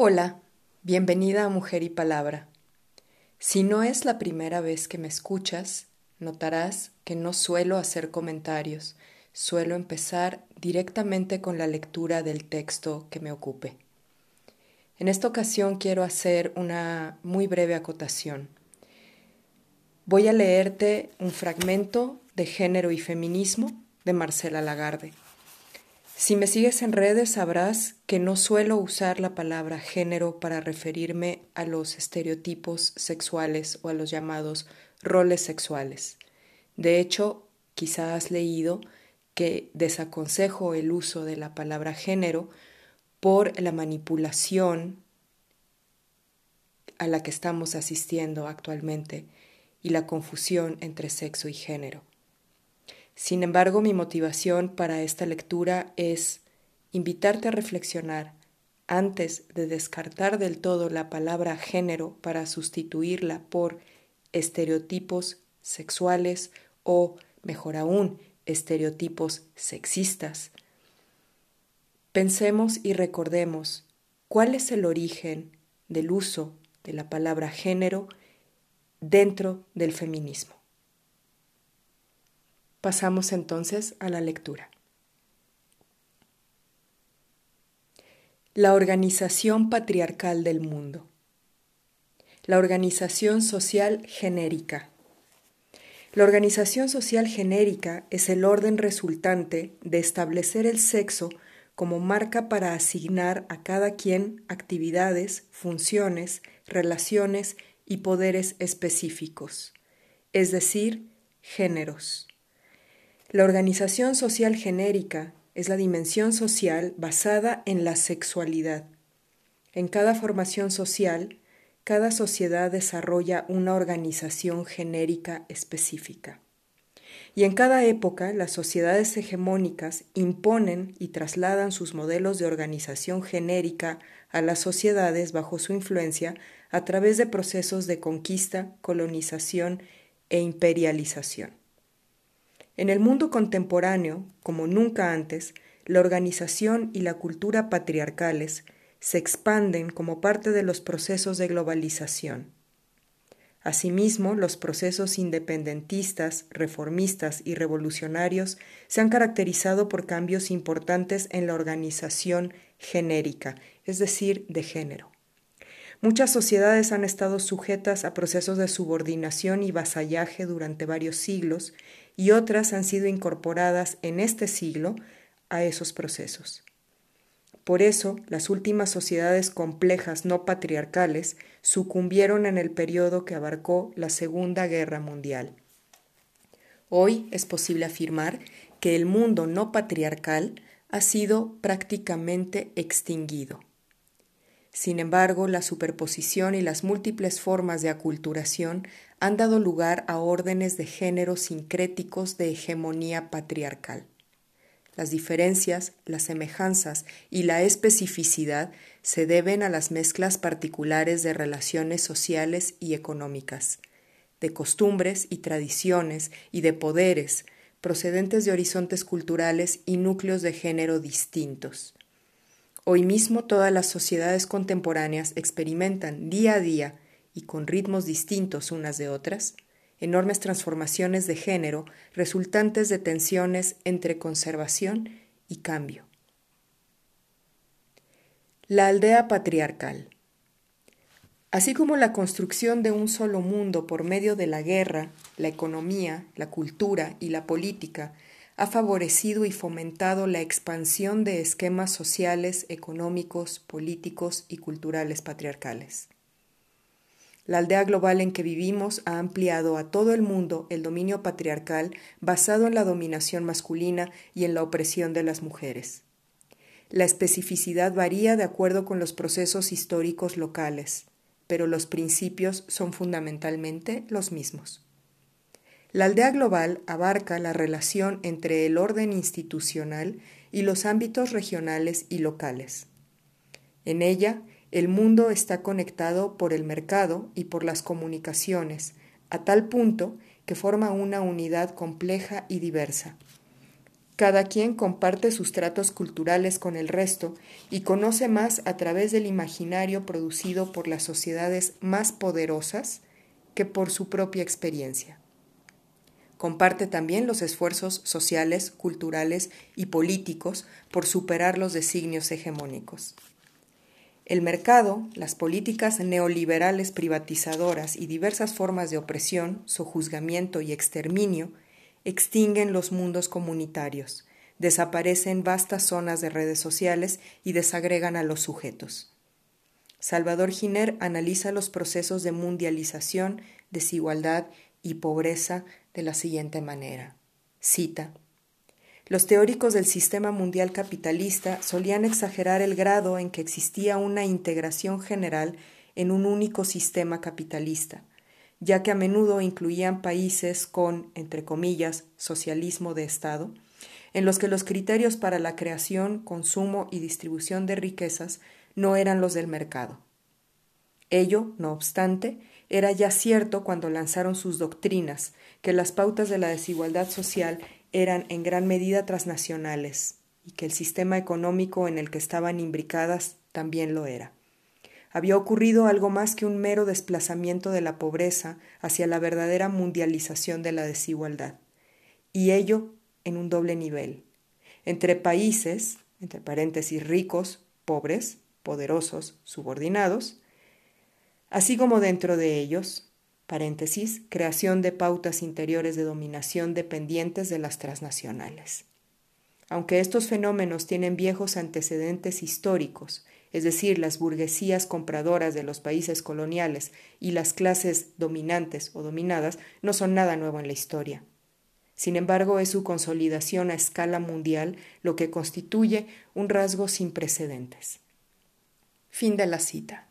Hola, bienvenida a Mujer y Palabra. Si no es la primera vez que me escuchas, notarás que no suelo hacer comentarios, suelo empezar directamente con la lectura del texto que me ocupe. En esta ocasión quiero hacer una muy breve acotación. Voy a leerte un fragmento de Género y Feminismo de Marcela Lagarde. Si me sigues en redes sabrás que no suelo usar la palabra género para referirme a los estereotipos sexuales o a los llamados roles sexuales. De hecho, quizás has leído que desaconsejo el uso de la palabra género por la manipulación a la que estamos asistiendo actualmente y la confusión entre sexo y género. Sin embargo, mi motivación para esta lectura es invitarte a reflexionar antes de descartar del todo la palabra género para sustituirla por estereotipos sexuales o, mejor aún, estereotipos sexistas. Pensemos y recordemos cuál es el origen del uso de la palabra género dentro del feminismo. Pasamos entonces a la lectura. La organización patriarcal del mundo. La organización social genérica. La organización social genérica es el orden resultante de establecer el sexo como marca para asignar a cada quien actividades, funciones, relaciones y poderes específicos, es decir, géneros. La organización social genérica es la dimensión social basada en la sexualidad. En cada formación social, cada sociedad desarrolla una organización genérica específica. Y en cada época, las sociedades hegemónicas imponen y trasladan sus modelos de organización genérica a las sociedades bajo su influencia a través de procesos de conquista, colonización e imperialización. En el mundo contemporáneo, como nunca antes, la organización y la cultura patriarcales se expanden como parte de los procesos de globalización. Asimismo, los procesos independentistas, reformistas y revolucionarios se han caracterizado por cambios importantes en la organización genérica, es decir, de género. Muchas sociedades han estado sujetas a procesos de subordinación y vasallaje durante varios siglos y otras han sido incorporadas en este siglo a esos procesos. Por eso, las últimas sociedades complejas no patriarcales sucumbieron en el periodo que abarcó la Segunda Guerra Mundial. Hoy es posible afirmar que el mundo no patriarcal ha sido prácticamente extinguido. Sin embargo, la superposición y las múltiples formas de aculturación han dado lugar a órdenes de género sincréticos de hegemonía patriarcal. Las diferencias, las semejanzas y la especificidad se deben a las mezclas particulares de relaciones sociales y económicas, de costumbres y tradiciones y de poderes, procedentes de horizontes culturales y núcleos de género distintos. Hoy mismo todas las sociedades contemporáneas experimentan día a día y con ritmos distintos unas de otras, enormes transformaciones de género resultantes de tensiones entre conservación y cambio. La aldea patriarcal. Así como la construcción de un solo mundo por medio de la guerra, la economía, la cultura y la política ha favorecido y fomentado la expansión de esquemas sociales, económicos, políticos y culturales patriarcales. La aldea global en que vivimos ha ampliado a todo el mundo el dominio patriarcal basado en la dominación masculina y en la opresión de las mujeres. La especificidad varía de acuerdo con los procesos históricos locales, pero los principios son fundamentalmente los mismos. La aldea global abarca la relación entre el orden institucional y los ámbitos regionales y locales. En ella, el mundo está conectado por el mercado y por las comunicaciones, a tal punto que forma una unidad compleja y diversa. Cada quien comparte sus tratos culturales con el resto y conoce más a través del imaginario producido por las sociedades más poderosas que por su propia experiencia. Comparte también los esfuerzos sociales, culturales y políticos por superar los designios hegemónicos. El mercado, las políticas neoliberales privatizadoras y diversas formas de opresión, sojuzgamiento y exterminio extinguen los mundos comunitarios, desaparecen vastas zonas de redes sociales y desagregan a los sujetos. Salvador Giner analiza los procesos de mundialización, desigualdad y pobreza de la siguiente manera. Cita. Los teóricos del sistema mundial capitalista solían exagerar el grado en que existía una integración general en un único sistema capitalista, ya que a menudo incluían países con, entre comillas, socialismo de Estado, en los que los criterios para la creación, consumo y distribución de riquezas no eran los del mercado. Ello, no obstante, era ya cierto cuando lanzaron sus doctrinas, que las pautas de la desigualdad social eran en gran medida transnacionales y que el sistema económico en el que estaban imbricadas también lo era. Había ocurrido algo más que un mero desplazamiento de la pobreza hacia la verdadera mundialización de la desigualdad, y ello en un doble nivel, entre países, entre paréntesis ricos, pobres, poderosos, subordinados, así como dentro de ellos, paréntesis, creación de pautas interiores de dominación dependientes de las transnacionales. Aunque estos fenómenos tienen viejos antecedentes históricos es decir, las burguesías compradoras de los países coloniales y las clases dominantes o dominadas, no son nada nuevo en la historia. Sin embargo, es su consolidación a escala mundial lo que constituye un rasgo sin precedentes. Fin de la cita.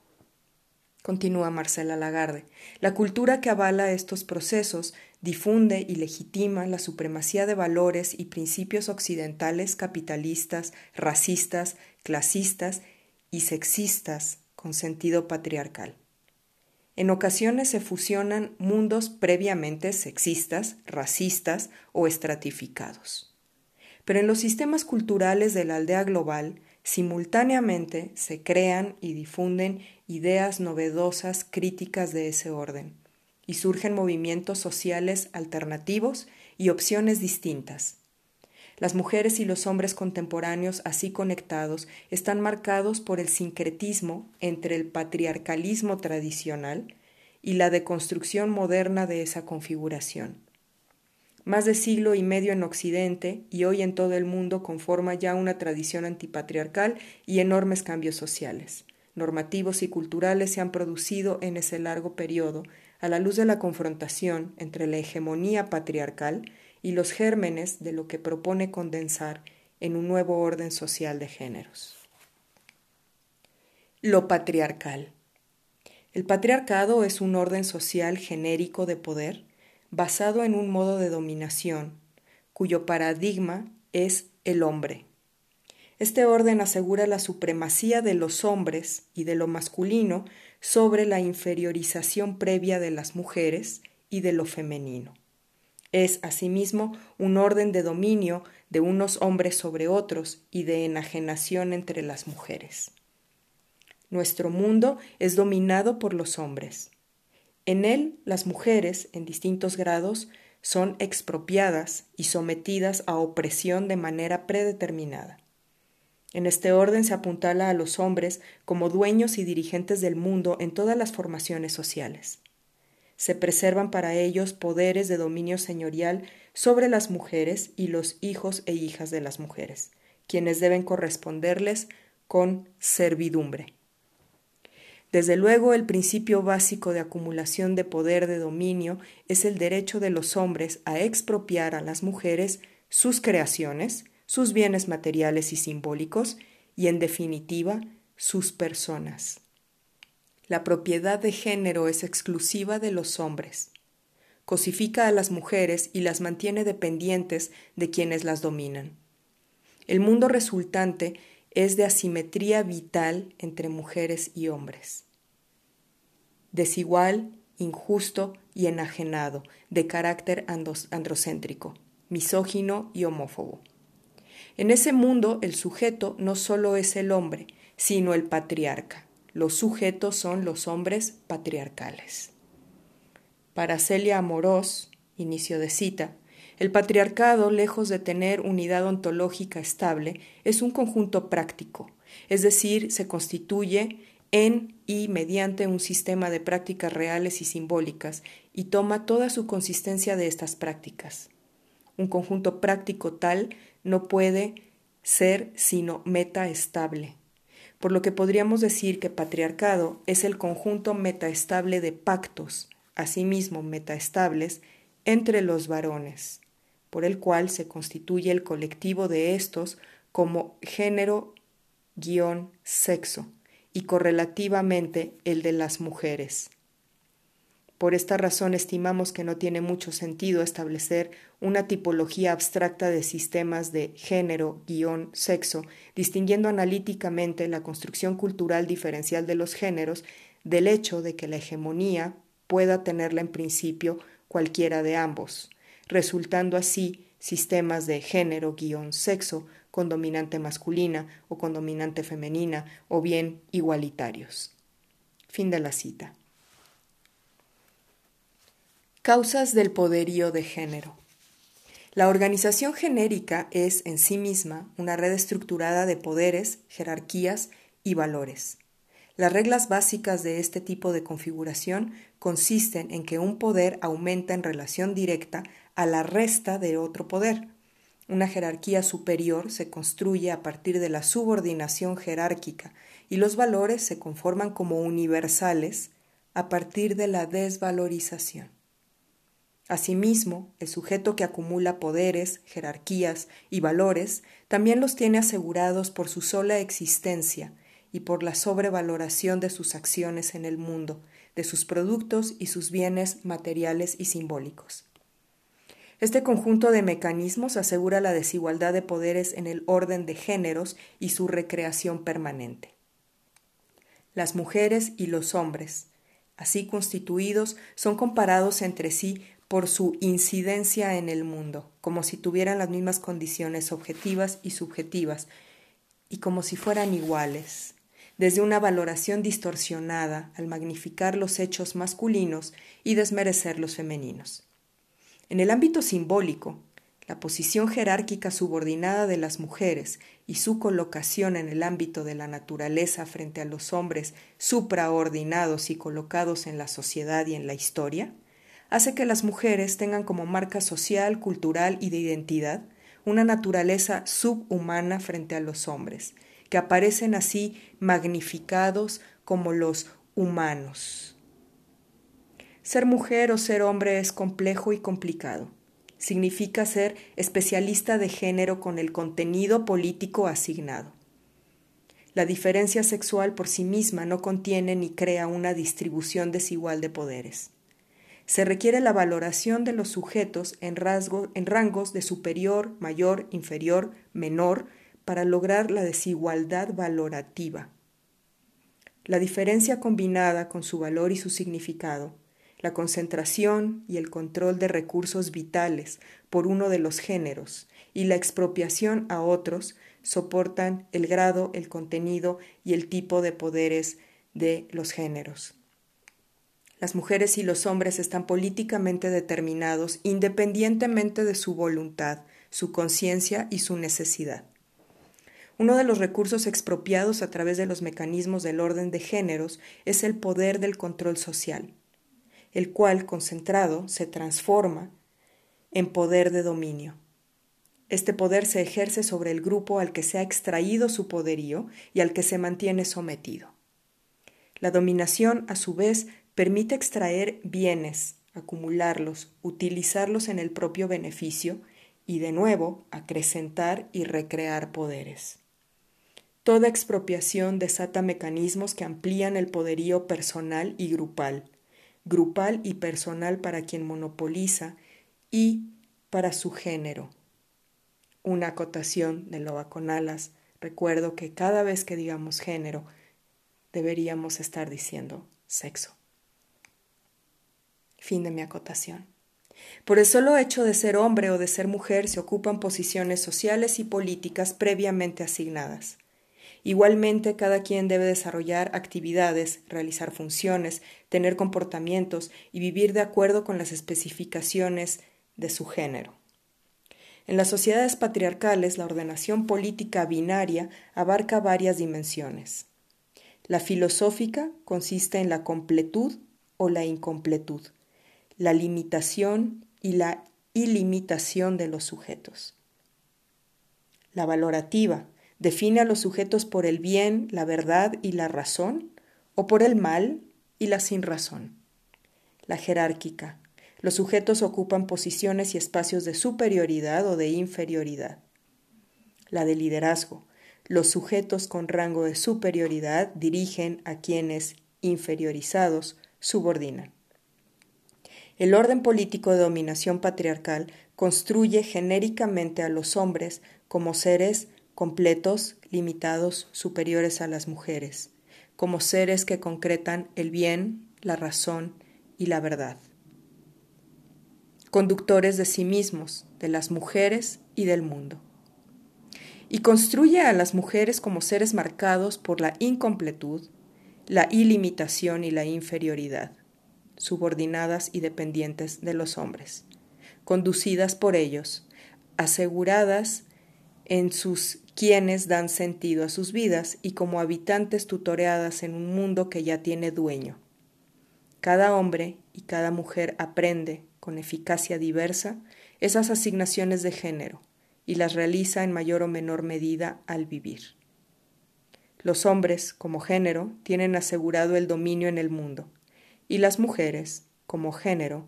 Continúa Marcela Lagarde. La cultura que avala estos procesos difunde y legitima la supremacía de valores y principios occidentales capitalistas, racistas, clasistas y sexistas con sentido patriarcal. En ocasiones se fusionan mundos previamente sexistas, racistas o estratificados. Pero en los sistemas culturales de la aldea global, simultáneamente se crean y difunden ideas novedosas críticas de ese orden, y surgen movimientos sociales alternativos y opciones distintas, las mujeres y los hombres contemporáneos así conectados están marcados por el sincretismo entre el patriarcalismo tradicional y la deconstrucción moderna de esa configuración. Más de siglo y medio en Occidente y hoy en todo el mundo conforma ya una tradición antipatriarcal y enormes cambios sociales, normativos y culturales se han producido en ese largo periodo a la luz de la confrontación entre la hegemonía patriarcal y los gérmenes de lo que propone condensar en un nuevo orden social de géneros. Lo patriarcal. El patriarcado es un orden social genérico de poder basado en un modo de dominación, cuyo paradigma es el hombre. Este orden asegura la supremacía de los hombres y de lo masculino sobre la inferiorización previa de las mujeres y de lo femenino. Es, asimismo, un orden de dominio de unos hombres sobre otros y de enajenación entre las mujeres. Nuestro mundo es dominado por los hombres. En él las mujeres, en distintos grados, son expropiadas y sometidas a opresión de manera predeterminada. En este orden se apuntala a los hombres como dueños y dirigentes del mundo en todas las formaciones sociales se preservan para ellos poderes de dominio señorial sobre las mujeres y los hijos e hijas de las mujeres, quienes deben corresponderles con servidumbre. Desde luego, el principio básico de acumulación de poder de dominio es el derecho de los hombres a expropiar a las mujeres sus creaciones, sus bienes materiales y simbólicos, y en definitiva, sus personas. La propiedad de género es exclusiva de los hombres. Cosifica a las mujeres y las mantiene dependientes de quienes las dominan. El mundo resultante es de asimetría vital entre mujeres y hombres. Desigual, injusto y enajenado, de carácter androcéntrico, misógino y homófobo. En ese mundo el sujeto no solo es el hombre, sino el patriarca. Los sujetos son los hombres patriarcales. Para Celia Amorós, inicio de cita, el patriarcado, lejos de tener unidad ontológica estable, es un conjunto práctico, es decir, se constituye en y mediante un sistema de prácticas reales y simbólicas y toma toda su consistencia de estas prácticas. Un conjunto práctico tal no puede ser sino metaestable, por lo que podríamos decir que patriarcado es el conjunto metaestable de pactos, asimismo metaestables, entre los varones, por el cual se constituye el colectivo de estos como género guion sexo y correlativamente el de las mujeres. Por esta razón estimamos que no tiene mucho sentido establecer una tipología abstracta de sistemas de género, guion, sexo, distinguiendo analíticamente la construcción cultural diferencial de los géneros del hecho de que la hegemonía pueda tenerla en principio cualquiera de ambos, resultando así sistemas de género, guion, sexo, con dominante masculina o con dominante femenina, o bien igualitarios. Fin de la cita. Causas del poderío de género. La organización genérica es en sí misma una red estructurada de poderes, jerarquías y valores. Las reglas básicas de este tipo de configuración consisten en que un poder aumenta en relación directa a la resta de otro poder. Una jerarquía superior se construye a partir de la subordinación jerárquica y los valores se conforman como universales a partir de la desvalorización. Asimismo, el sujeto que acumula poderes, jerarquías y valores también los tiene asegurados por su sola existencia y por la sobrevaloración de sus acciones en el mundo, de sus productos y sus bienes materiales y simbólicos. Este conjunto de mecanismos asegura la desigualdad de poderes en el orden de géneros y su recreación permanente. Las mujeres y los hombres, así constituidos, son comparados entre sí por su incidencia en el mundo, como si tuvieran las mismas condiciones objetivas y subjetivas, y como si fueran iguales, desde una valoración distorsionada al magnificar los hechos masculinos y desmerecer los femeninos. En el ámbito simbólico, la posición jerárquica subordinada de las mujeres y su colocación en el ámbito de la naturaleza frente a los hombres supraordinados y colocados en la sociedad y en la historia, hace que las mujeres tengan como marca social, cultural y de identidad una naturaleza subhumana frente a los hombres, que aparecen así magnificados como los humanos. Ser mujer o ser hombre es complejo y complicado. Significa ser especialista de género con el contenido político asignado. La diferencia sexual por sí misma no contiene ni crea una distribución desigual de poderes se requiere la valoración de los sujetos en, en rangos de superior, mayor, inferior, menor, para lograr la desigualdad valorativa. La diferencia combinada con su valor y su significado, la concentración y el control de recursos vitales por uno de los géneros y la expropiación a otros soportan el grado, el contenido y el tipo de poderes de los géneros. Las mujeres y los hombres están políticamente determinados independientemente de su voluntad, su conciencia y su necesidad. Uno de los recursos expropiados a través de los mecanismos del orden de géneros es el poder del control social, el cual, concentrado, se transforma en poder de dominio. Este poder se ejerce sobre el grupo al que se ha extraído su poderío y al que se mantiene sometido. La dominación, a su vez, permite extraer bienes, acumularlos, utilizarlos en el propio beneficio y de nuevo acrecentar y recrear poderes. Toda expropiación desata mecanismos que amplían el poderío personal y grupal, grupal y personal para quien monopoliza y para su género. Una acotación de loba con alas. Recuerdo que cada vez que digamos género, deberíamos estar diciendo sexo. Fin de mi acotación. Por el solo hecho de ser hombre o de ser mujer se ocupan posiciones sociales y políticas previamente asignadas. Igualmente, cada quien debe desarrollar actividades, realizar funciones, tener comportamientos y vivir de acuerdo con las especificaciones de su género. En las sociedades patriarcales, la ordenación política binaria abarca varias dimensiones. La filosófica consiste en la completud o la incompletud, la limitación y la ilimitación de los sujetos. La valorativa define a los sujetos por el bien, la verdad y la razón, o por el mal y la sin razón. La jerárquica. Los sujetos ocupan posiciones y espacios de superioridad o de inferioridad. La de liderazgo. Los sujetos con rango de superioridad dirigen a quienes, inferiorizados, subordinan. El orden político de dominación patriarcal construye genéricamente a los hombres como seres completos, limitados, superiores a las mujeres, como seres que concretan el bien, la razón y la verdad. Conductores de sí mismos, de las mujeres y del mundo. Y construye a las mujeres como seres marcados por la incompletud, la ilimitación y la inferioridad, subordinadas y dependientes de los hombres, conducidas por ellos, aseguradas en sus quienes dan sentido a sus vidas y como habitantes tutoreadas en un mundo que ya tiene dueño. Cada hombre y cada mujer aprende, con eficacia diversa, esas asignaciones de género y las realiza en mayor o menor medida al vivir. Los hombres, como género, tienen asegurado el dominio en el mundo, y las mujeres, como género,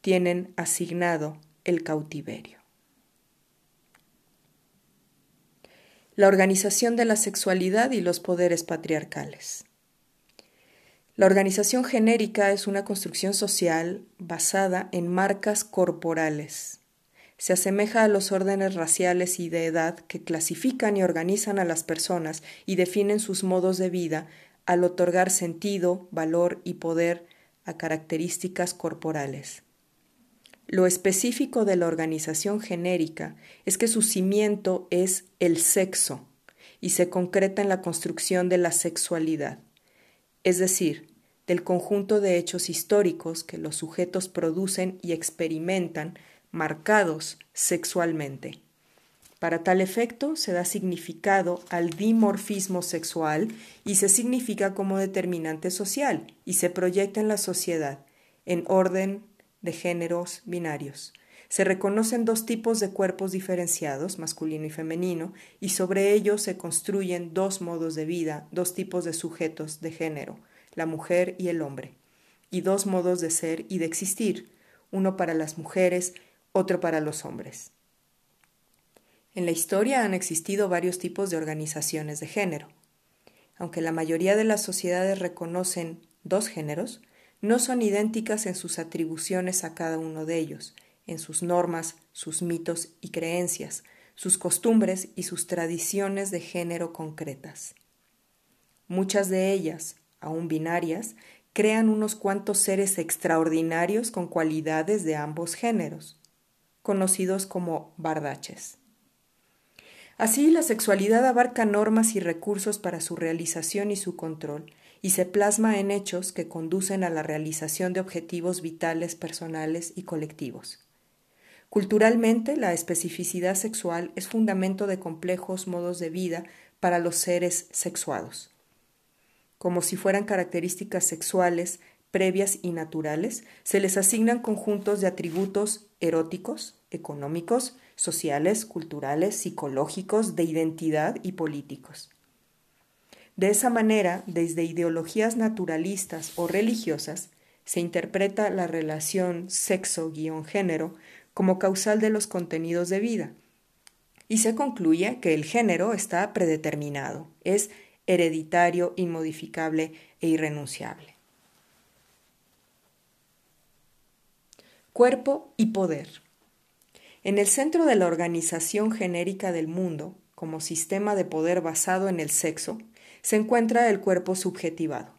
tienen asignado el cautiverio. La organización de la sexualidad y los poderes patriarcales. La organización genérica es una construcción social basada en marcas corporales. Se asemeja a los órdenes raciales y de edad que clasifican y organizan a las personas y definen sus modos de vida al otorgar sentido, valor y poder a características corporales. Lo específico de la organización genérica es que su cimiento es el sexo y se concreta en la construcción de la sexualidad, es decir, del conjunto de hechos históricos que los sujetos producen y experimentan marcados sexualmente. Para tal efecto se da significado al dimorfismo sexual y se significa como determinante social y se proyecta en la sociedad en orden de géneros binarios. Se reconocen dos tipos de cuerpos diferenciados, masculino y femenino, y sobre ellos se construyen dos modos de vida, dos tipos de sujetos de género, la mujer y el hombre, y dos modos de ser y de existir, uno para las mujeres, otro para los hombres. En la historia han existido varios tipos de organizaciones de género. Aunque la mayoría de las sociedades reconocen dos géneros, no son idénticas en sus atribuciones a cada uno de ellos, en sus normas, sus mitos y creencias, sus costumbres y sus tradiciones de género concretas. Muchas de ellas, aún binarias, crean unos cuantos seres extraordinarios con cualidades de ambos géneros, conocidos como bardaches. Así, la sexualidad abarca normas y recursos para su realización y su control, y se plasma en hechos que conducen a la realización de objetivos vitales personales y colectivos. Culturalmente, la especificidad sexual es fundamento de complejos modos de vida para los seres sexuados. Como si fueran características sexuales previas y naturales, se les asignan conjuntos de atributos eróticos, económicos, sociales, culturales, psicológicos, de identidad y políticos. De esa manera, desde ideologías naturalistas o religiosas, se interpreta la relación sexo-género como causal de los contenidos de vida, y se concluye que el género está predeterminado, es hereditario, inmodificable e irrenunciable. Cuerpo y poder. En el centro de la organización genérica del mundo, como sistema de poder basado en el sexo, se encuentra el cuerpo subjetivado.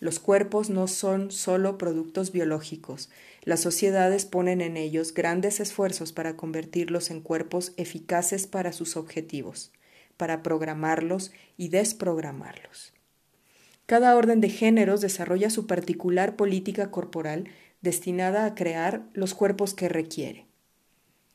Los cuerpos no son solo productos biológicos. Las sociedades ponen en ellos grandes esfuerzos para convertirlos en cuerpos eficaces para sus objetivos, para programarlos y desprogramarlos. Cada orden de géneros desarrolla su particular política corporal destinada a crear los cuerpos que requiere.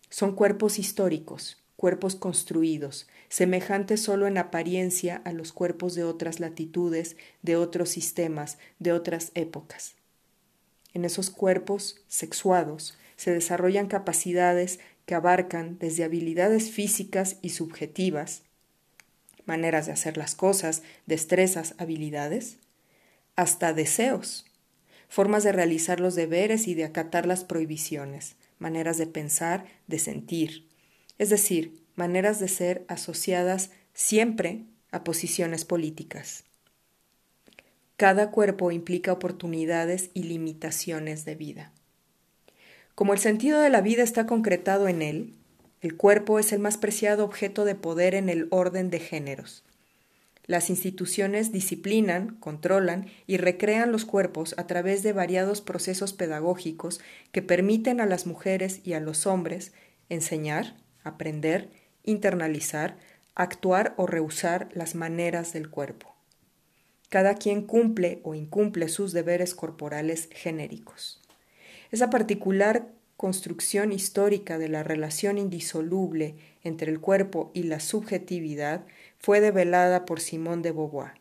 Son cuerpos históricos, cuerpos construidos, semejantes solo en apariencia a los cuerpos de otras latitudes, de otros sistemas, de otras épocas. En esos cuerpos sexuados se desarrollan capacidades que abarcan desde habilidades físicas y subjetivas, maneras de hacer las cosas, destrezas, habilidades, hasta deseos, formas de realizar los deberes y de acatar las prohibiciones, maneras de pensar, de sentir, es decir, maneras de ser asociadas siempre a posiciones políticas. Cada cuerpo implica oportunidades y limitaciones de vida. Como el sentido de la vida está concretado en él, el cuerpo es el más preciado objeto de poder en el orden de géneros. Las instituciones disciplinan, controlan y recrean los cuerpos a través de variados procesos pedagógicos que permiten a las mujeres y a los hombres enseñar, aprender, internalizar, actuar o rehusar las maneras del cuerpo. Cada quien cumple o incumple sus deberes corporales genéricos. Esa particular construcción histórica de la relación indisoluble entre el cuerpo y la subjetividad fue develada por Simón de Beauvoir,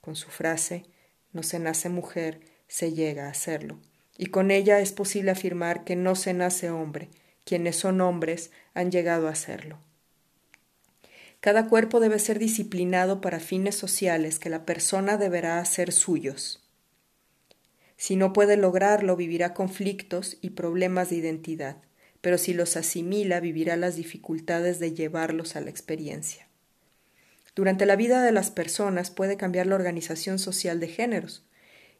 con su frase No se nace mujer, se llega a serlo, y con ella es posible afirmar que no se nace hombre, quienes son hombres han llegado a serlo. Cada cuerpo debe ser disciplinado para fines sociales que la persona deberá hacer suyos. Si no puede lograrlo, vivirá conflictos y problemas de identidad, pero si los asimila, vivirá las dificultades de llevarlos a la experiencia. Durante la vida de las personas puede cambiar la organización social de géneros,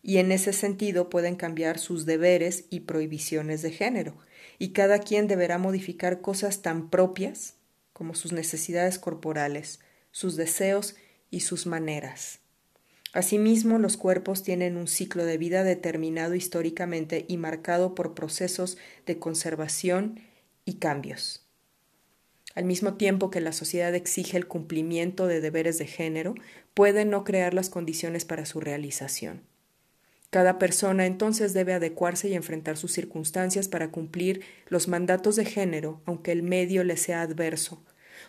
y en ese sentido pueden cambiar sus deberes y prohibiciones de género, y cada quien deberá modificar cosas tan propias como sus necesidades corporales, sus deseos y sus maneras. Asimismo, los cuerpos tienen un ciclo de vida determinado históricamente y marcado por procesos de conservación y cambios. Al mismo tiempo que la sociedad exige el cumplimiento de deberes de género, puede no crear las condiciones para su realización. Cada persona entonces debe adecuarse y enfrentar sus circunstancias para cumplir los mandatos de género, aunque el medio le sea adverso,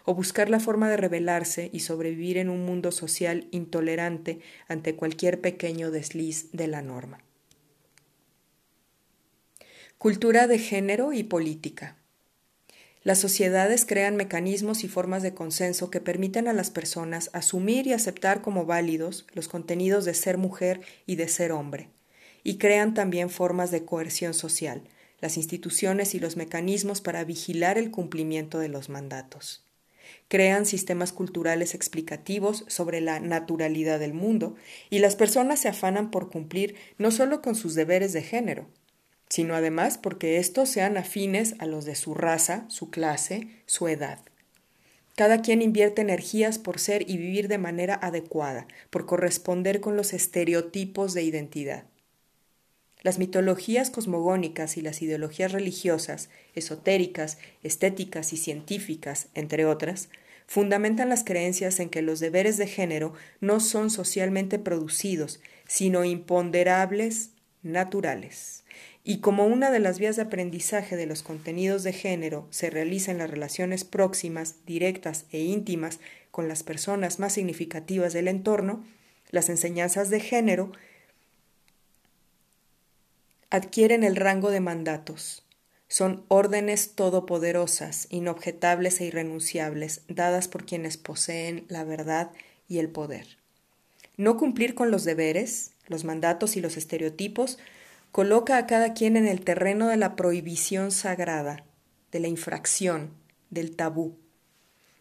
o buscar la forma de rebelarse y sobrevivir en un mundo social intolerante ante cualquier pequeño desliz de la norma. Cultura de género y política. Las sociedades crean mecanismos y formas de consenso que permiten a las personas asumir y aceptar como válidos los contenidos de ser mujer y de ser hombre, y crean también formas de coerción social, las instituciones y los mecanismos para vigilar el cumplimiento de los mandatos. Crean sistemas culturales explicativos sobre la naturalidad del mundo, y las personas se afanan por cumplir no solo con sus deberes de género, sino además porque estos sean afines a los de su raza, su clase, su edad. Cada quien invierte energías por ser y vivir de manera adecuada, por corresponder con los estereotipos de identidad. Las mitologías cosmogónicas y las ideologías religiosas, esotéricas, estéticas y científicas, entre otras, fundamentan las creencias en que los deberes de género no son socialmente producidos, sino imponderables, naturales y como una de las vías de aprendizaje de los contenidos de género se realiza en las relaciones próximas, directas e íntimas con las personas más significativas del entorno, las enseñanzas de género adquieren el rango de mandatos. Son órdenes todopoderosas, inobjetables e irrenunciables, dadas por quienes poseen la verdad y el poder. No cumplir con los deberes, los mandatos y los estereotipos coloca a cada quien en el terreno de la prohibición sagrada, de la infracción, del tabú.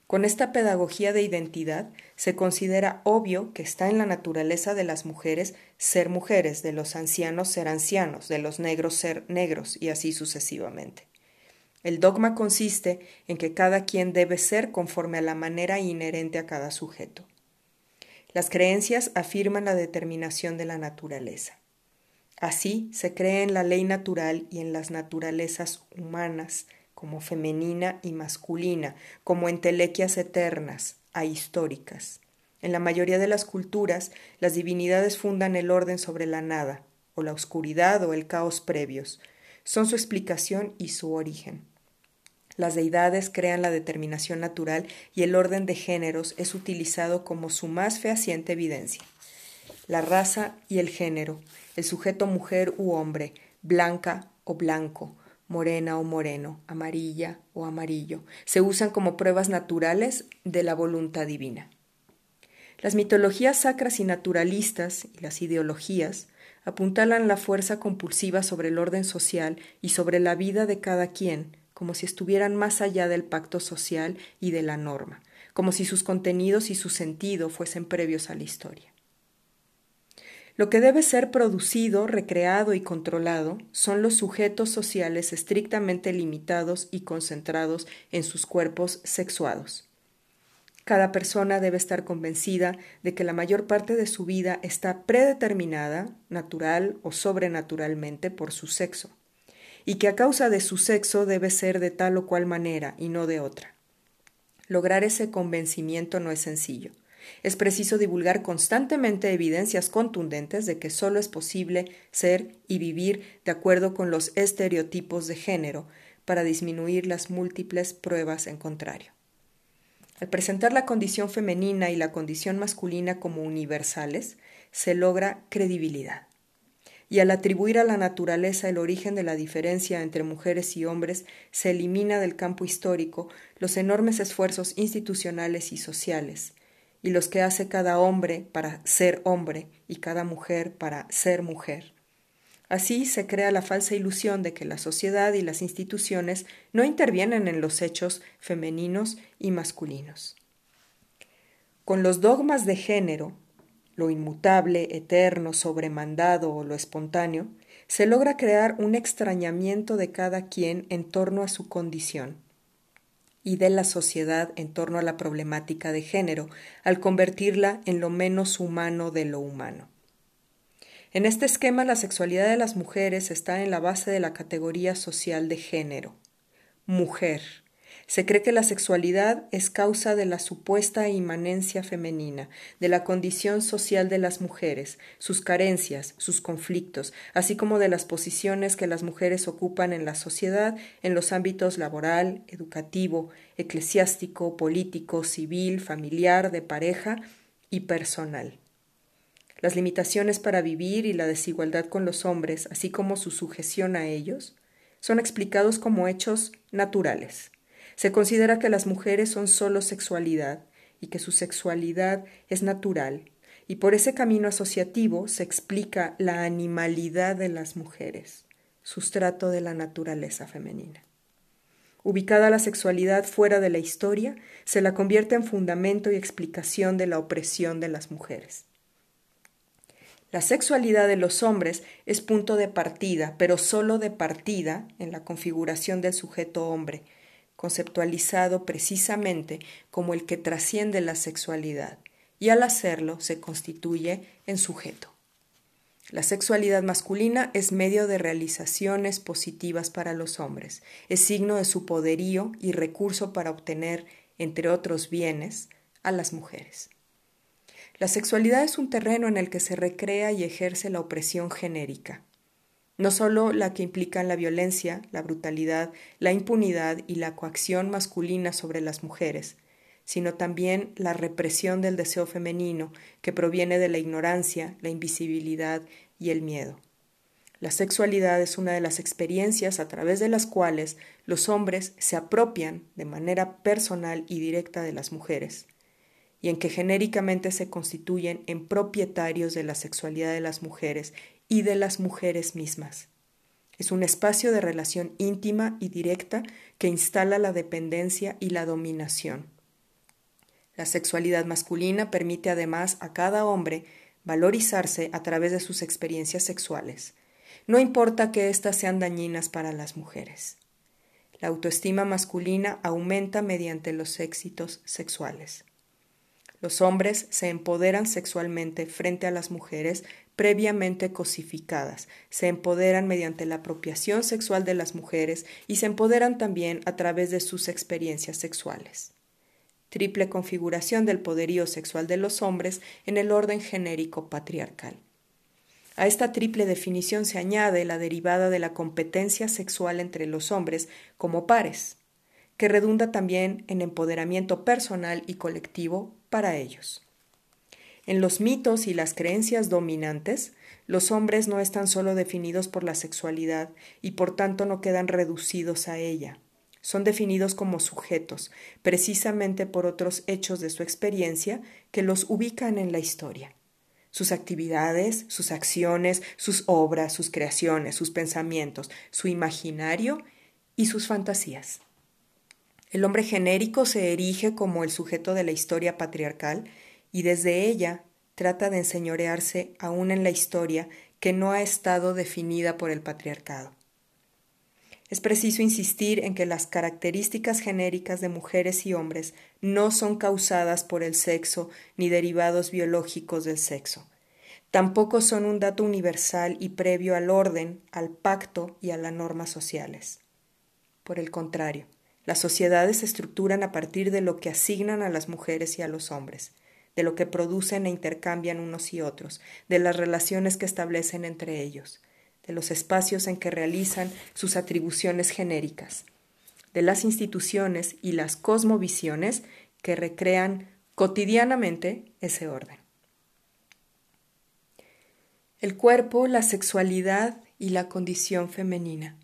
Con esta pedagogía de identidad se considera obvio que está en la naturaleza de las mujeres ser mujeres, de los ancianos ser ancianos, de los negros ser negros y así sucesivamente. El dogma consiste en que cada quien debe ser conforme a la manera inherente a cada sujeto. Las creencias afirman la determinación de la naturaleza. Así se cree en la ley natural y en las naturalezas humanas, como femenina y masculina, como entelequias eternas, ahistóricas. En la mayoría de las culturas, las divinidades fundan el orden sobre la nada, o la oscuridad o el caos previos. Son su explicación y su origen. Las deidades crean la determinación natural y el orden de géneros es utilizado como su más fehaciente evidencia. La raza y el género, el sujeto mujer u hombre, blanca o blanco, morena o moreno, amarilla o amarillo, se usan como pruebas naturales de la voluntad divina. Las mitologías sacras y naturalistas y las ideologías apuntalan la fuerza compulsiva sobre el orden social y sobre la vida de cada quien, como si estuvieran más allá del pacto social y de la norma, como si sus contenidos y su sentido fuesen previos a la historia. Lo que debe ser producido, recreado y controlado son los sujetos sociales estrictamente limitados y concentrados en sus cuerpos sexuados. Cada persona debe estar convencida de que la mayor parte de su vida está predeterminada, natural o sobrenaturalmente, por su sexo, y que a causa de su sexo debe ser de tal o cual manera y no de otra. Lograr ese convencimiento no es sencillo. Es preciso divulgar constantemente evidencias contundentes de que solo es posible ser y vivir de acuerdo con los estereotipos de género para disminuir las múltiples pruebas en contrario. Al presentar la condición femenina y la condición masculina como universales, se logra credibilidad. Y al atribuir a la naturaleza el origen de la diferencia entre mujeres y hombres, se elimina del campo histórico los enormes esfuerzos institucionales y sociales, y los que hace cada hombre para ser hombre y cada mujer para ser mujer. Así se crea la falsa ilusión de que la sociedad y las instituciones no intervienen en los hechos femeninos y masculinos. Con los dogmas de género, lo inmutable, eterno, sobremandado o lo espontáneo, se logra crear un extrañamiento de cada quien en torno a su condición y de la sociedad en torno a la problemática de género, al convertirla en lo menos humano de lo humano. En este esquema, la sexualidad de las mujeres está en la base de la categoría social de género. Mujer. Se cree que la sexualidad es causa de la supuesta inmanencia femenina, de la condición social de las mujeres, sus carencias, sus conflictos, así como de las posiciones que las mujeres ocupan en la sociedad en los ámbitos laboral, educativo, eclesiástico, político, civil, familiar, de pareja y personal las limitaciones para vivir y la desigualdad con los hombres, así como su sujeción a ellos, son explicados como hechos naturales. Se considera que las mujeres son solo sexualidad y que su sexualidad es natural, y por ese camino asociativo se explica la animalidad de las mujeres, sustrato de la naturaleza femenina. Ubicada la sexualidad fuera de la historia, se la convierte en fundamento y explicación de la opresión de las mujeres. La sexualidad de los hombres es punto de partida, pero sólo de partida en la configuración del sujeto hombre, conceptualizado precisamente como el que trasciende la sexualidad, y al hacerlo se constituye en sujeto. La sexualidad masculina es medio de realizaciones positivas para los hombres, es signo de su poderío y recurso para obtener, entre otros bienes, a las mujeres. La sexualidad es un terreno en el que se recrea y ejerce la opresión genérica, no solo la que implica la violencia, la brutalidad, la impunidad y la coacción masculina sobre las mujeres, sino también la represión del deseo femenino que proviene de la ignorancia, la invisibilidad y el miedo. La sexualidad es una de las experiencias a través de las cuales los hombres se apropian de manera personal y directa de las mujeres y en que genéricamente se constituyen en propietarios de la sexualidad de las mujeres y de las mujeres mismas. Es un espacio de relación íntima y directa que instala la dependencia y la dominación. La sexualidad masculina permite además a cada hombre valorizarse a través de sus experiencias sexuales, no importa que éstas sean dañinas para las mujeres. La autoestima masculina aumenta mediante los éxitos sexuales. Los hombres se empoderan sexualmente frente a las mujeres previamente cosificadas, se empoderan mediante la apropiación sexual de las mujeres y se empoderan también a través de sus experiencias sexuales. Triple configuración del poderío sexual de los hombres en el orden genérico patriarcal. A esta triple definición se añade la derivada de la competencia sexual entre los hombres como pares, que redunda también en empoderamiento personal y colectivo para ellos. En los mitos y las creencias dominantes, los hombres no están solo definidos por la sexualidad y por tanto no quedan reducidos a ella. Son definidos como sujetos, precisamente por otros hechos de su experiencia que los ubican en la historia. Sus actividades, sus acciones, sus obras, sus creaciones, sus pensamientos, su imaginario y sus fantasías. El hombre genérico se erige como el sujeto de la historia patriarcal y desde ella trata de enseñorearse aún en la historia que no ha estado definida por el patriarcado. Es preciso insistir en que las características genéricas de mujeres y hombres no son causadas por el sexo ni derivados biológicos del sexo. Tampoco son un dato universal y previo al orden, al pacto y a las normas sociales. Por el contrario, las sociedades se estructuran a partir de lo que asignan a las mujeres y a los hombres, de lo que producen e intercambian unos y otros, de las relaciones que establecen entre ellos, de los espacios en que realizan sus atribuciones genéricas, de las instituciones y las cosmovisiones que recrean cotidianamente ese orden. El cuerpo, la sexualidad y la condición femenina.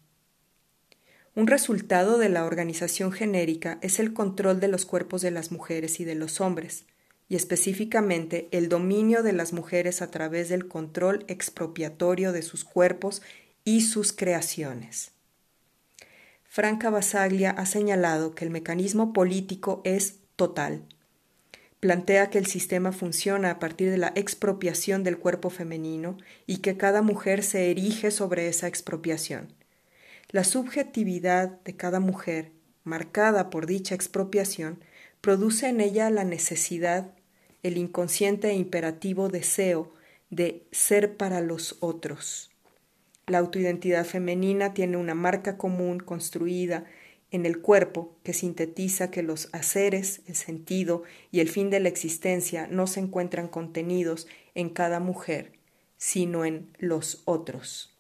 Un resultado de la organización genérica es el control de los cuerpos de las mujeres y de los hombres, y específicamente el dominio de las mujeres a través del control expropiatorio de sus cuerpos y sus creaciones. Franca Basaglia ha señalado que el mecanismo político es total. Plantea que el sistema funciona a partir de la expropiación del cuerpo femenino y que cada mujer se erige sobre esa expropiación. La subjetividad de cada mujer, marcada por dicha expropiación, produce en ella la necesidad, el inconsciente e imperativo deseo de ser para los otros. La autoidentidad femenina tiene una marca común construida en el cuerpo que sintetiza que los haceres, el sentido y el fin de la existencia no se encuentran contenidos en cada mujer, sino en los otros.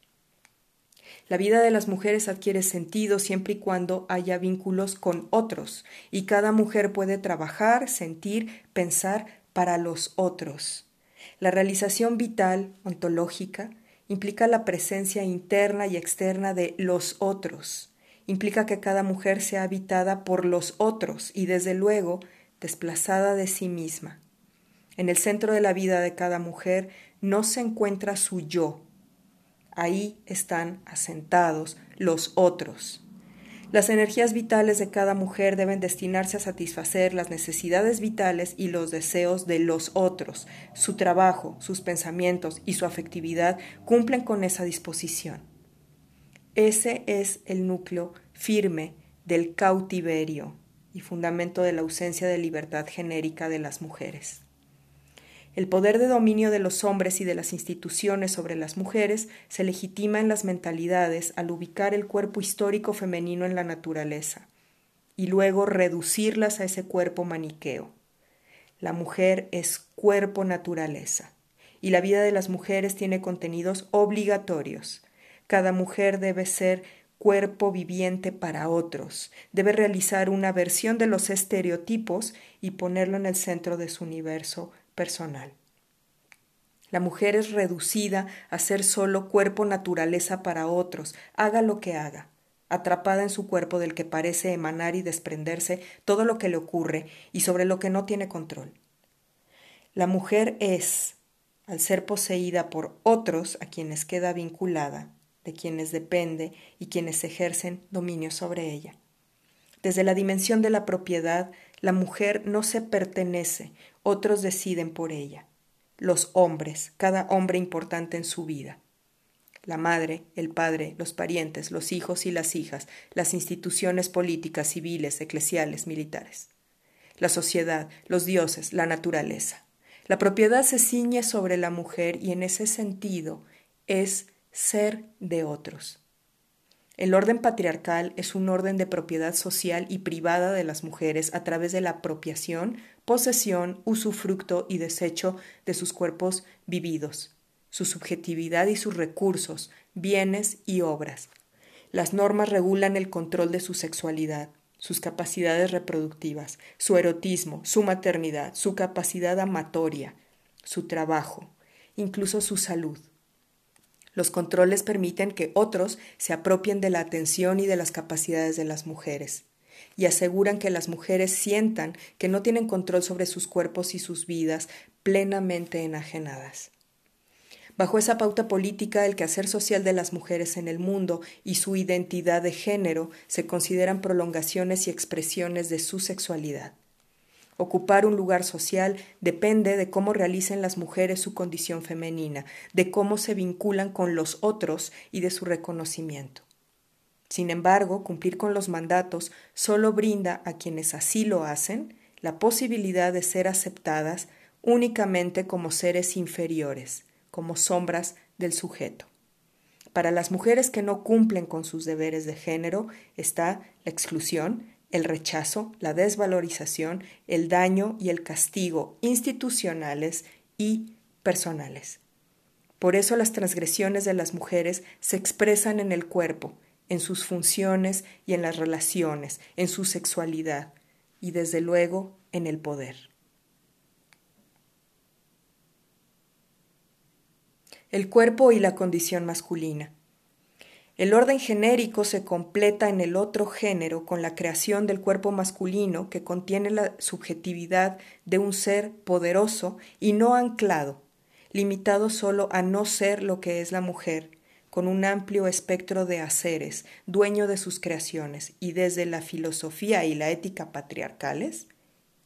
La vida de las mujeres adquiere sentido siempre y cuando haya vínculos con otros, y cada mujer puede trabajar, sentir, pensar para los otros. La realización vital, ontológica, implica la presencia interna y externa de los otros, implica que cada mujer sea habitada por los otros y desde luego desplazada de sí misma. En el centro de la vida de cada mujer no se encuentra su yo, Ahí están asentados los otros. Las energías vitales de cada mujer deben destinarse a satisfacer las necesidades vitales y los deseos de los otros. Su trabajo, sus pensamientos y su afectividad cumplen con esa disposición. Ese es el núcleo firme del cautiverio y fundamento de la ausencia de libertad genérica de las mujeres. El poder de dominio de los hombres y de las instituciones sobre las mujeres se legitima en las mentalidades al ubicar el cuerpo histórico femenino en la naturaleza y luego reducirlas a ese cuerpo maniqueo. La mujer es cuerpo naturaleza y la vida de las mujeres tiene contenidos obligatorios. Cada mujer debe ser cuerpo viviente para otros, debe realizar una versión de los estereotipos y ponerlo en el centro de su universo personal. La mujer es reducida a ser solo cuerpo naturaleza para otros, haga lo que haga, atrapada en su cuerpo del que parece emanar y desprenderse todo lo que le ocurre y sobre lo que no tiene control. La mujer es, al ser poseída por otros a quienes queda vinculada, de quienes depende y quienes ejercen dominio sobre ella. Desde la dimensión de la propiedad, la mujer no se pertenece, otros deciden por ella. Los hombres, cada hombre importante en su vida. La madre, el padre, los parientes, los hijos y las hijas, las instituciones políticas, civiles, eclesiales, militares. la sociedad, los dioses, la naturaleza. La propiedad se ciñe sobre la mujer y en ese sentido es ser de otros. El orden patriarcal es un orden de propiedad social y privada de las mujeres a través de la apropiación, posesión, usufructo y desecho de sus cuerpos vividos, su subjetividad y sus recursos, bienes y obras. Las normas regulan el control de su sexualidad, sus capacidades reproductivas, su erotismo, su maternidad, su capacidad amatoria, su trabajo, incluso su salud. Los controles permiten que otros se apropien de la atención y de las capacidades de las mujeres y aseguran que las mujeres sientan que no tienen control sobre sus cuerpos y sus vidas plenamente enajenadas. Bajo esa pauta política, el quehacer social de las mujeres en el mundo y su identidad de género se consideran prolongaciones y expresiones de su sexualidad. Ocupar un lugar social depende de cómo realicen las mujeres su condición femenina, de cómo se vinculan con los otros y de su reconocimiento. Sin embargo, cumplir con los mandatos solo brinda a quienes así lo hacen la posibilidad de ser aceptadas únicamente como seres inferiores, como sombras del sujeto. Para las mujeres que no cumplen con sus deberes de género está la exclusión, el rechazo, la desvalorización, el daño y el castigo institucionales y personales. Por eso las transgresiones de las mujeres se expresan en el cuerpo, en sus funciones y en las relaciones, en su sexualidad y desde luego en el poder. El cuerpo y la condición masculina. El orden genérico se completa en el otro género con la creación del cuerpo masculino que contiene la subjetividad de un ser poderoso y no anclado, limitado solo a no ser lo que es la mujer, con un amplio espectro de haceres, dueño de sus creaciones y desde la filosofía y la ética patriarcales,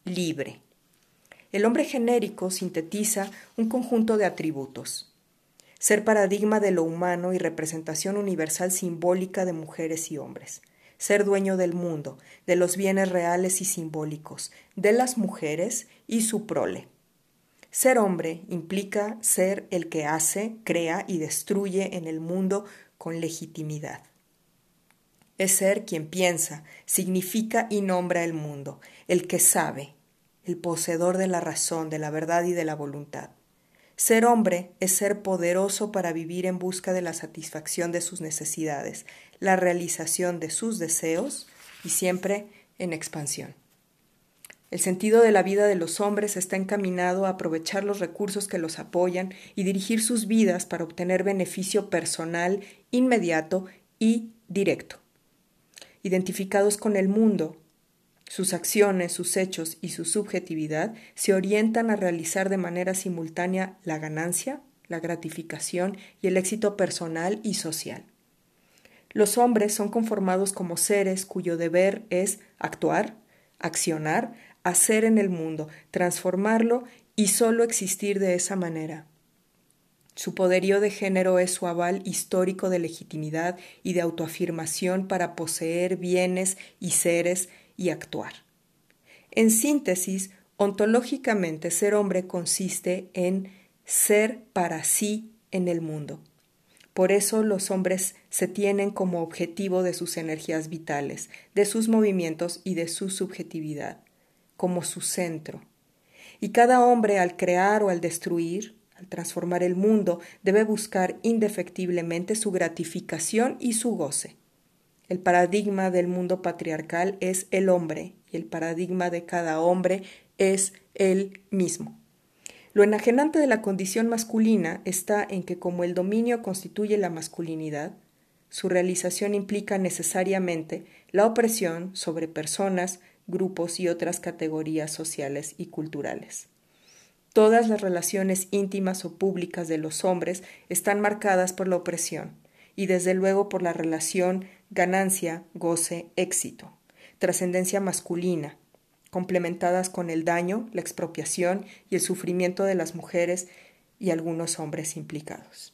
libre. El hombre genérico sintetiza un conjunto de atributos ser paradigma de lo humano y representación universal simbólica de mujeres y hombres, ser dueño del mundo, de los bienes reales y simbólicos, de las mujeres y su prole. Ser hombre implica ser el que hace, crea y destruye en el mundo con legitimidad. Es ser quien piensa, significa y nombra el mundo, el que sabe, el poseedor de la razón, de la verdad y de la voluntad. Ser hombre es ser poderoso para vivir en busca de la satisfacción de sus necesidades, la realización de sus deseos y siempre en expansión. El sentido de la vida de los hombres está encaminado a aprovechar los recursos que los apoyan y dirigir sus vidas para obtener beneficio personal, inmediato y directo. Identificados con el mundo, sus acciones, sus hechos y su subjetividad se orientan a realizar de manera simultánea la ganancia, la gratificación y el éxito personal y social. Los hombres son conformados como seres cuyo deber es actuar, accionar, hacer en el mundo, transformarlo y sólo existir de esa manera. Su poderío de género es su aval histórico de legitimidad y de autoafirmación para poseer bienes y seres y actuar. En síntesis, ontológicamente ser hombre consiste en ser para sí en el mundo. Por eso los hombres se tienen como objetivo de sus energías vitales, de sus movimientos y de su subjetividad, como su centro. Y cada hombre al crear o al destruir, al transformar el mundo, debe buscar indefectiblemente su gratificación y su goce. El paradigma del mundo patriarcal es el hombre y el paradigma de cada hombre es él mismo. Lo enajenante de la condición masculina está en que como el dominio constituye la masculinidad, su realización implica necesariamente la opresión sobre personas, grupos y otras categorías sociales y culturales. Todas las relaciones íntimas o públicas de los hombres están marcadas por la opresión y desde luego por la relación ganancia, goce, éxito, trascendencia masculina, complementadas con el daño, la expropiación y el sufrimiento de las mujeres y algunos hombres implicados.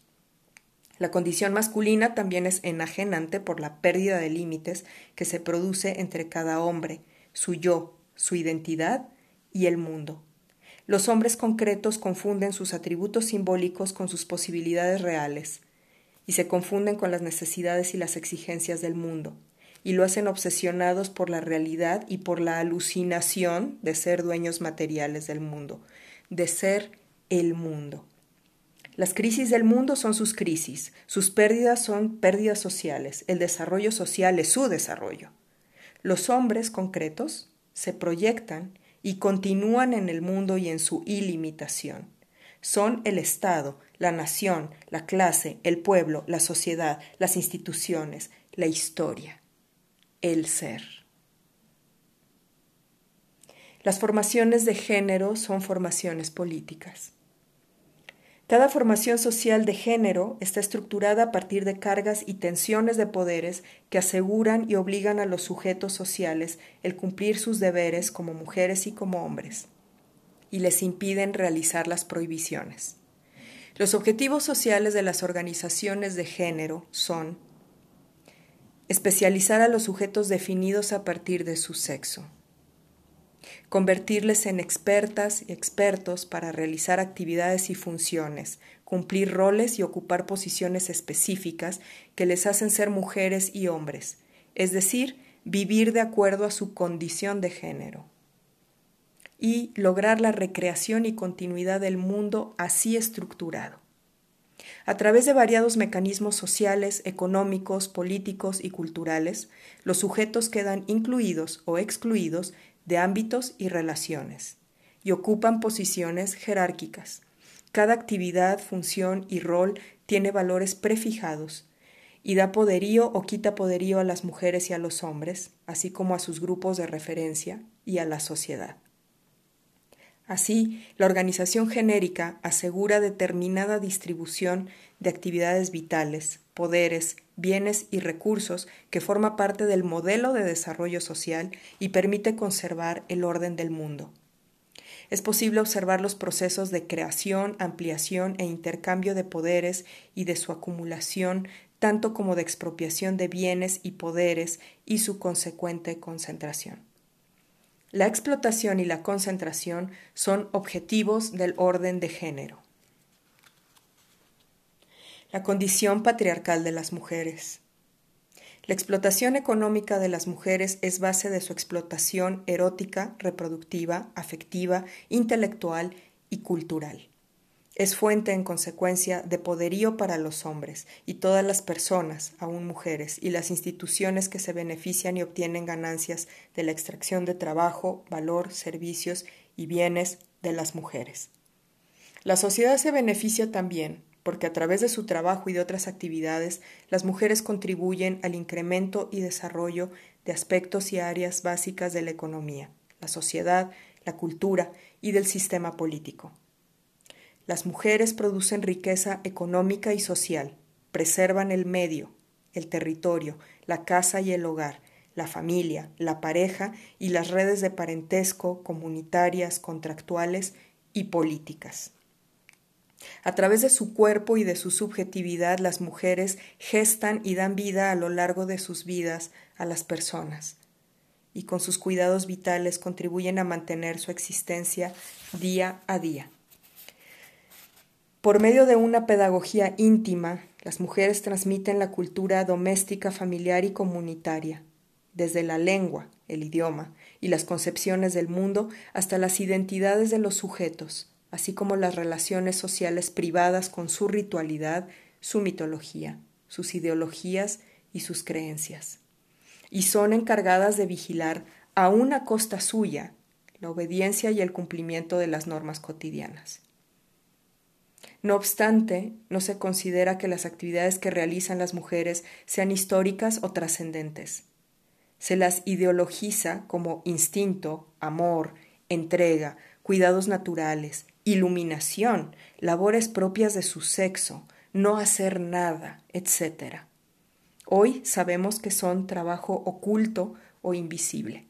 La condición masculina también es enajenante por la pérdida de límites que se produce entre cada hombre, su yo, su identidad y el mundo. Los hombres concretos confunden sus atributos simbólicos con sus posibilidades reales y se confunden con las necesidades y las exigencias del mundo, y lo hacen obsesionados por la realidad y por la alucinación de ser dueños materiales del mundo, de ser el mundo. Las crisis del mundo son sus crisis, sus pérdidas son pérdidas sociales, el desarrollo social es su desarrollo. Los hombres concretos se proyectan y continúan en el mundo y en su ilimitación. Son el Estado, la nación, la clase, el pueblo, la sociedad, las instituciones, la historia, el ser. Las formaciones de género son formaciones políticas. Cada formación social de género está estructurada a partir de cargas y tensiones de poderes que aseguran y obligan a los sujetos sociales el cumplir sus deberes como mujeres y como hombres, y les impiden realizar las prohibiciones. Los objetivos sociales de las organizaciones de género son especializar a los sujetos definidos a partir de su sexo, convertirles en expertas y expertos para realizar actividades y funciones, cumplir roles y ocupar posiciones específicas que les hacen ser mujeres y hombres, es decir, vivir de acuerdo a su condición de género y lograr la recreación y continuidad del mundo así estructurado. A través de variados mecanismos sociales, económicos, políticos y culturales, los sujetos quedan incluidos o excluidos de ámbitos y relaciones, y ocupan posiciones jerárquicas. Cada actividad, función y rol tiene valores prefijados y da poderío o quita poderío a las mujeres y a los hombres, así como a sus grupos de referencia y a la sociedad. Así, la organización genérica asegura determinada distribución de actividades vitales, poderes, bienes y recursos que forma parte del modelo de desarrollo social y permite conservar el orden del mundo. Es posible observar los procesos de creación, ampliación e intercambio de poderes y de su acumulación, tanto como de expropiación de bienes y poderes y su consecuente concentración. La explotación y la concentración son objetivos del orden de género. La condición patriarcal de las mujeres. La explotación económica de las mujeres es base de su explotación erótica, reproductiva, afectiva, intelectual y cultural. Es fuente, en consecuencia, de poderío para los hombres y todas las personas, aun mujeres, y las instituciones que se benefician y obtienen ganancias de la extracción de trabajo, valor, servicios y bienes de las mujeres. La sociedad se beneficia también, porque a través de su trabajo y de otras actividades, las mujeres contribuyen al incremento y desarrollo de aspectos y áreas básicas de la economía, la sociedad, la cultura y del sistema político. Las mujeres producen riqueza económica y social, preservan el medio, el territorio, la casa y el hogar, la familia, la pareja y las redes de parentesco comunitarias, contractuales y políticas. A través de su cuerpo y de su subjetividad, las mujeres gestan y dan vida a lo largo de sus vidas a las personas, y con sus cuidados vitales contribuyen a mantener su existencia día a día. Por medio de una pedagogía íntima, las mujeres transmiten la cultura doméstica, familiar y comunitaria, desde la lengua, el idioma y las concepciones del mundo hasta las identidades de los sujetos, así como las relaciones sociales privadas con su ritualidad, su mitología, sus ideologías y sus creencias. Y son encargadas de vigilar, a una costa suya, la obediencia y el cumplimiento de las normas cotidianas. No obstante, no se considera que las actividades que realizan las mujeres sean históricas o trascendentes. Se las ideologiza como instinto, amor, entrega, cuidados naturales, iluminación, labores propias de su sexo, no hacer nada, etc. Hoy sabemos que son trabajo oculto o invisible,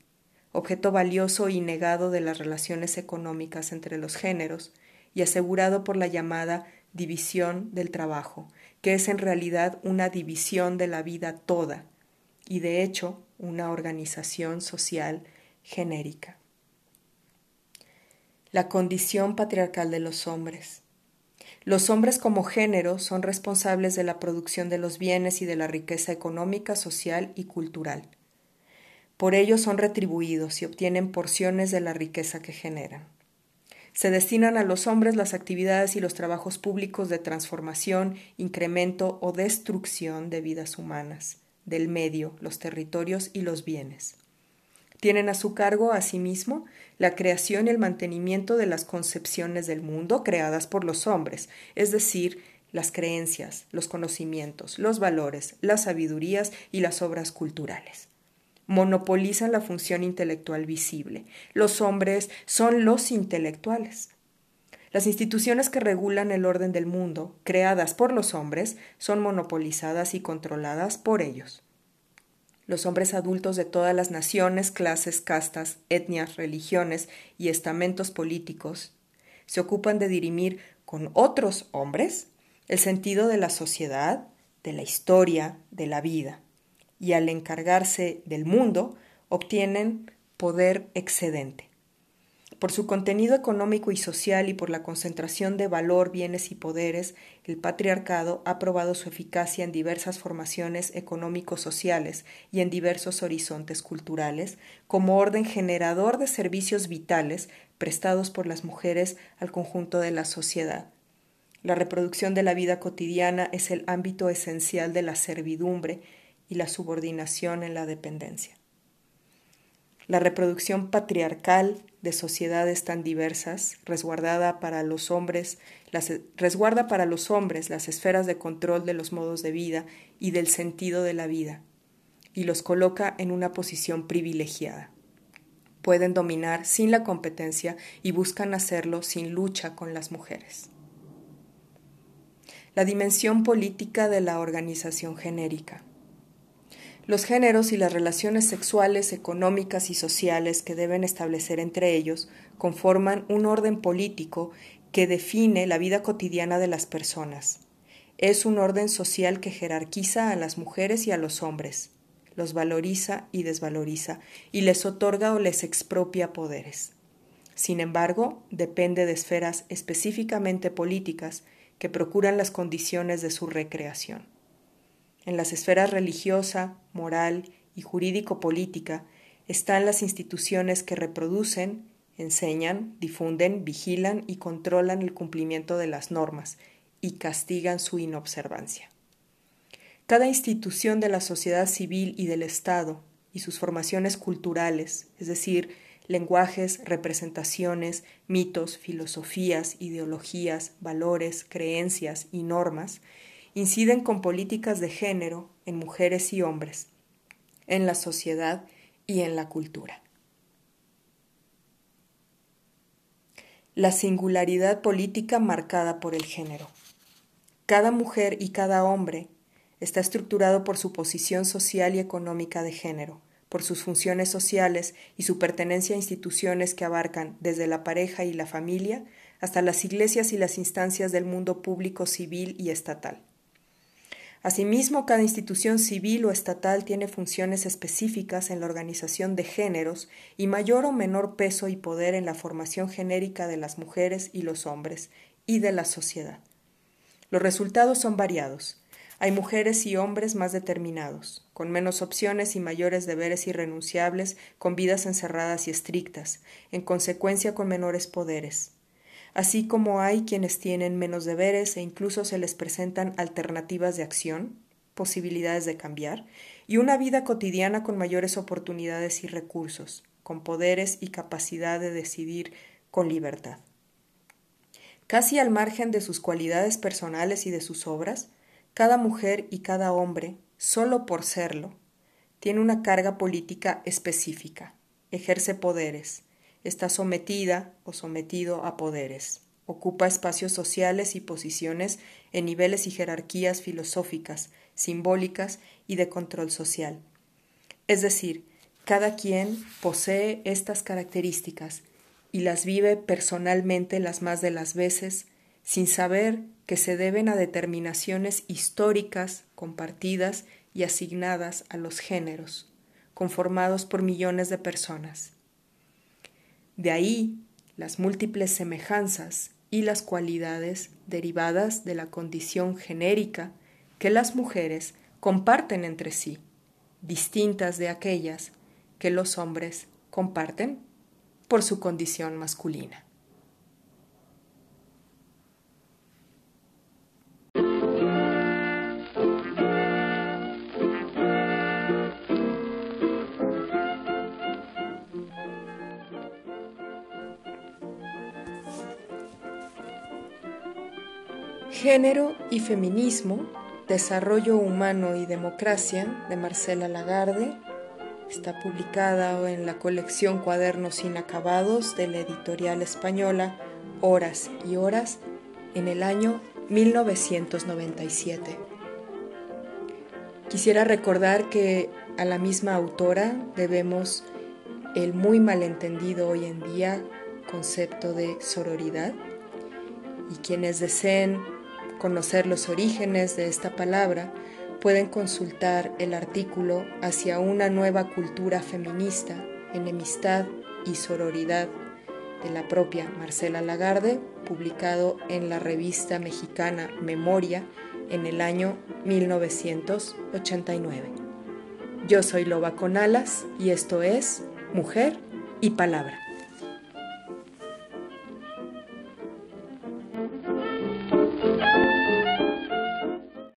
objeto valioso y negado de las relaciones económicas entre los géneros y asegurado por la llamada división del trabajo, que es en realidad una división de la vida toda y de hecho una organización social genérica. La condición patriarcal de los hombres. Los hombres como género son responsables de la producción de los bienes y de la riqueza económica, social y cultural. Por ello son retribuidos y obtienen porciones de la riqueza que generan. Se destinan a los hombres las actividades y los trabajos públicos de transformación, incremento o destrucción de vidas humanas, del medio, los territorios y los bienes. Tienen a su cargo, asimismo, la creación y el mantenimiento de las concepciones del mundo creadas por los hombres, es decir, las creencias, los conocimientos, los valores, las sabidurías y las obras culturales. Monopolizan la función intelectual visible. Los hombres son los intelectuales. Las instituciones que regulan el orden del mundo, creadas por los hombres, son monopolizadas y controladas por ellos los hombres adultos de todas las naciones, clases, castas, etnias, religiones y estamentos políticos se ocupan de dirimir con otros hombres el sentido de la sociedad, de la historia, de la vida, y al encargarse del mundo obtienen poder excedente por su contenido económico y social y por la concentración de valor, bienes y poderes, el patriarcado ha probado su eficacia en diversas formaciones económico-sociales y en diversos horizontes culturales, como orden generador de servicios vitales prestados por las mujeres al conjunto de la sociedad. La reproducción de la vida cotidiana es el ámbito esencial de la servidumbre y la subordinación en la dependencia. La reproducción patriarcal de sociedades tan diversas, resguardada para los hombres, las, resguarda para los hombres las esferas de control de los modos de vida y del sentido de la vida, y los coloca en una posición privilegiada. Pueden dominar sin la competencia y buscan hacerlo sin lucha con las mujeres. La dimensión política de la organización genérica. Los géneros y las relaciones sexuales, económicas y sociales que deben establecer entre ellos conforman un orden político que define la vida cotidiana de las personas. Es un orden social que jerarquiza a las mujeres y a los hombres, los valoriza y desvaloriza, y les otorga o les expropia poderes. Sin embargo, depende de esferas específicamente políticas que procuran las condiciones de su recreación. En las esferas religiosa, moral y jurídico-política están las instituciones que reproducen, enseñan, difunden, vigilan y controlan el cumplimiento de las normas y castigan su inobservancia. Cada institución de la sociedad civil y del Estado y sus formaciones culturales, es decir, lenguajes, representaciones, mitos, filosofías, ideologías, valores, creencias y normas, inciden con políticas de género en mujeres y hombres, en la sociedad y en la cultura. La singularidad política marcada por el género. Cada mujer y cada hombre está estructurado por su posición social y económica de género, por sus funciones sociales y su pertenencia a instituciones que abarcan desde la pareja y la familia hasta las iglesias y las instancias del mundo público civil y estatal. Asimismo, cada institución civil o estatal tiene funciones específicas en la organización de géneros y mayor o menor peso y poder en la formación genérica de las mujeres y los hombres y de la sociedad. Los resultados son variados. Hay mujeres y hombres más determinados, con menos opciones y mayores deberes irrenunciables, con vidas encerradas y estrictas, en consecuencia con menores poderes así como hay quienes tienen menos deberes e incluso se les presentan alternativas de acción, posibilidades de cambiar, y una vida cotidiana con mayores oportunidades y recursos, con poderes y capacidad de decidir con libertad. Casi al margen de sus cualidades personales y de sus obras, cada mujer y cada hombre, solo por serlo, tiene una carga política específica, ejerce poderes, está sometida o sometido a poderes. Ocupa espacios sociales y posiciones en niveles y jerarquías filosóficas, simbólicas y de control social. Es decir, cada quien posee estas características y las vive personalmente las más de las veces sin saber que se deben a determinaciones históricas compartidas y asignadas a los géneros, conformados por millones de personas. De ahí las múltiples semejanzas y las cualidades derivadas de la condición genérica que las mujeres comparten entre sí, distintas de aquellas que los hombres comparten por su condición masculina. Género y Feminismo, Desarrollo Humano y Democracia de Marcela Lagarde. Está publicada en la colección Cuadernos Inacabados de la editorial española Horas y Horas en el año 1997. Quisiera recordar que a la misma autora debemos el muy malentendido hoy en día concepto de sororidad y quienes deseen conocer los orígenes de esta palabra, pueden consultar el artículo Hacia una nueva cultura feminista, enemistad y sororidad de la propia Marcela Lagarde, publicado en la revista mexicana Memoria en el año 1989. Yo soy Loba con Alas y esto es Mujer y Palabra.